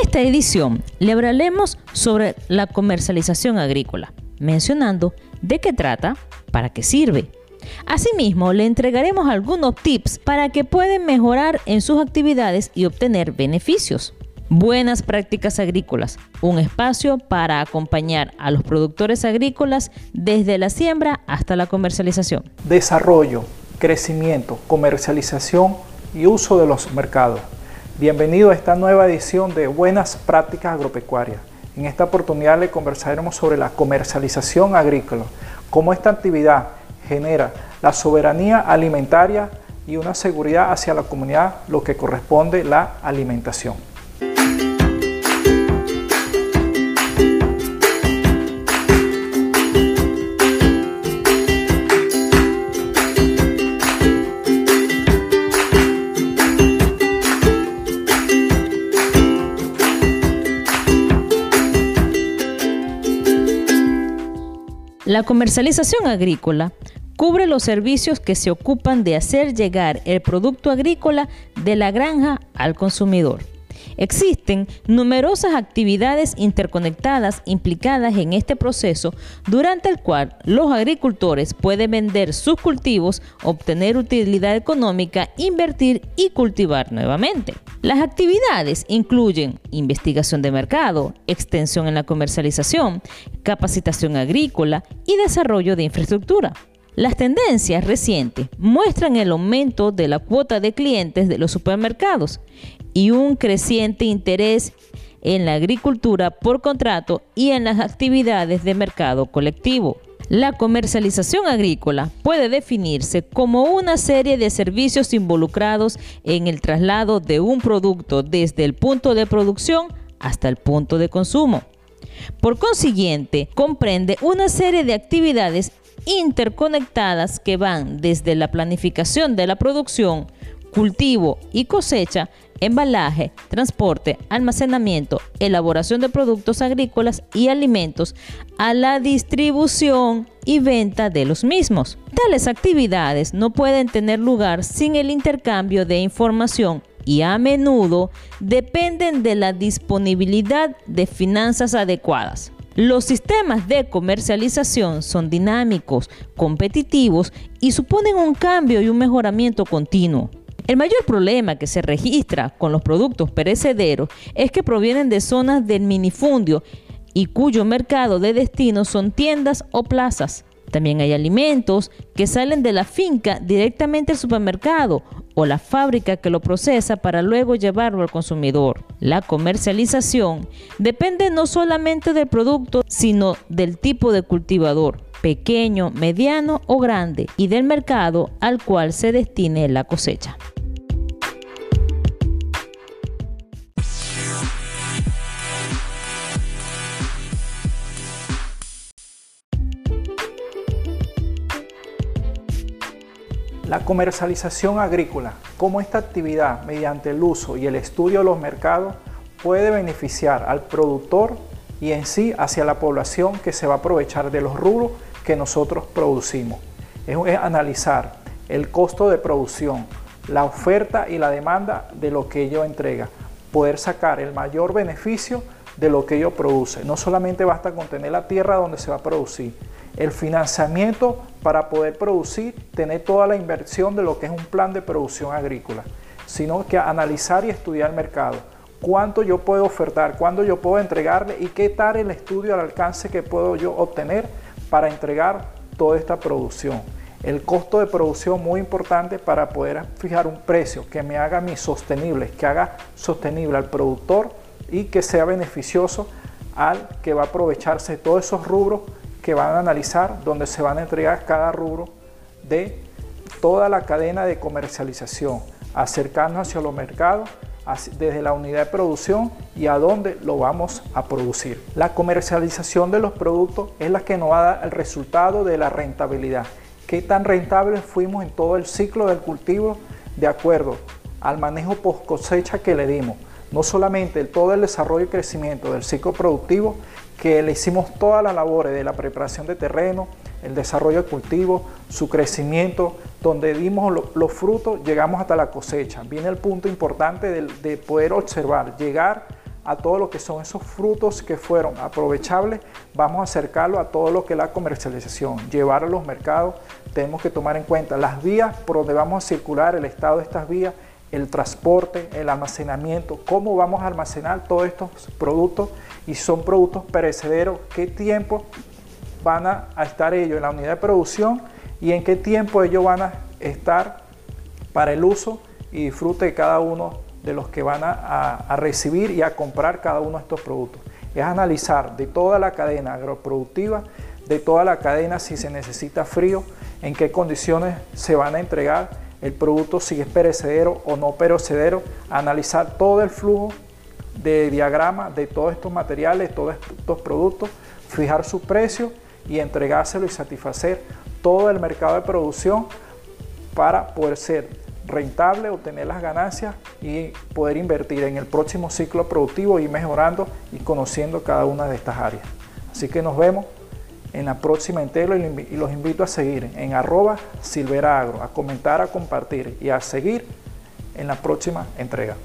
esta edición le hablaremos sobre la comercialización agrícola, mencionando de qué trata, para qué sirve. Asimismo, le entregaremos algunos tips para que puedan mejorar en sus actividades y obtener beneficios. Buenas prácticas agrícolas, un espacio para acompañar a los productores agrícolas desde la siembra hasta la comercialización. Desarrollo, crecimiento, comercialización y uso de los mercados. Bienvenido a esta nueva edición de Buenas Prácticas Agropecuarias. En esta oportunidad le conversaremos sobre la comercialización agrícola, cómo esta actividad genera la soberanía alimentaria y una seguridad hacia la comunidad, lo que corresponde la alimentación. La comercialización agrícola cubre los servicios que se ocupan de hacer llegar el producto agrícola de la granja al consumidor. Existen numerosas actividades interconectadas implicadas en este proceso durante el cual los agricultores pueden vender sus cultivos, obtener utilidad económica, invertir y cultivar nuevamente. Las actividades incluyen investigación de mercado, extensión en la comercialización, capacitación agrícola y desarrollo de infraestructura. Las tendencias recientes muestran el aumento de la cuota de clientes de los supermercados y un creciente interés en la agricultura por contrato y en las actividades de mercado colectivo. La comercialización agrícola puede definirse como una serie de servicios involucrados en el traslado de un producto desde el punto de producción hasta el punto de consumo. Por consiguiente, comprende una serie de actividades interconectadas que van desde la planificación de la producción, cultivo y cosecha, embalaje, transporte, almacenamiento, elaboración de productos agrícolas y alimentos, a la distribución y venta de los mismos. Tales actividades no pueden tener lugar sin el intercambio de información y a menudo dependen de la disponibilidad de finanzas adecuadas. Los sistemas de comercialización son dinámicos, competitivos y suponen un cambio y un mejoramiento continuo. El mayor problema que se registra con los productos perecederos es que provienen de zonas del minifundio y cuyo mercado de destino son tiendas o plazas. También hay alimentos que salen de la finca directamente al supermercado o la fábrica que lo procesa para luego llevarlo al consumidor. La comercialización depende no solamente del producto, sino del tipo de cultivador, pequeño, mediano o grande, y del mercado al cual se destine la cosecha. La comercialización agrícola, cómo esta actividad mediante el uso y el estudio de los mercados puede beneficiar al productor y en sí hacia la población que se va a aprovechar de los rubros que nosotros producimos. Es, analizar el costo de producción, la oferta y la demanda de lo que ello entrega, poder sacar el mayor beneficio de lo que ello produce. No solamente basta con tener la tierra donde se va a producir, el financiamiento para poder producir, tener toda la inversión de lo que es un plan de producción agrícola, sino que analizar y estudiar el mercado. Cuánto yo puedo ofertar, cuándo yo puedo entregarle y qué tal el estudio al alcance que puedo yo obtener para entregar toda esta producción. El costo de producción muy importante para poder fijar un precio que me haga mi sostenible, que haga sostenible al productor y que sea beneficioso al que va a aprovecharse de todos esos rubros que van a analizar, donde se van a entregar cada rubro de toda la cadena de comercialización, acercarnos hacia los mercados desde la unidad de producción y a dónde lo vamos a producir. La comercialización de los productos es la que nos va a dar el resultado de la rentabilidad. ¿Qué tan rentables fuimos en todo el ciclo del cultivo de acuerdo al manejo post cosecha que le dimos? No solamente todo el desarrollo y crecimiento del ciclo productivo, que le hicimos todas las labores de la preparación de terreno, el desarrollo de cultivo, su crecimiento, donde dimos los frutos, llegamos hasta la cosecha. Viene el punto importante de, de poder observar, llegar a todo lo que son esos frutos que fueron aprovechables, vamos a acercarlo a todo lo que es la comercialización, llevar a los mercados, tenemos que tomar en cuenta las vías por donde vamos a circular, el estado de estas vías, el transporte, el almacenamiento, cómo vamos a almacenar todos estos productos y son productos perecederos, qué tiempo van a, estar ellos en la unidad de producción y en qué tiempo ellos van a estar para el uso y disfrute de cada uno de los que van a, recibir y a comprar cada uno de estos productos. Es analizar de toda la cadena agroproductiva, de toda la cadena si se necesita frío, en qué condiciones se van a entregar el producto, si es perecedero o no perecedero, analizar todo el flujo de diagrama de todos estos materiales, todos estos productos, fijar su precio y entregárselo y satisfacer todo el mercado de producción para poder ser rentable, obtener las ganancias y poder invertir en el próximo ciclo productivo y mejorando y conociendo cada una de estas áreas. Así que nos vemos en la próxima entero y los invito a seguir en arroba silveraagro, a comentar, a compartir y a seguir en la próxima entrega.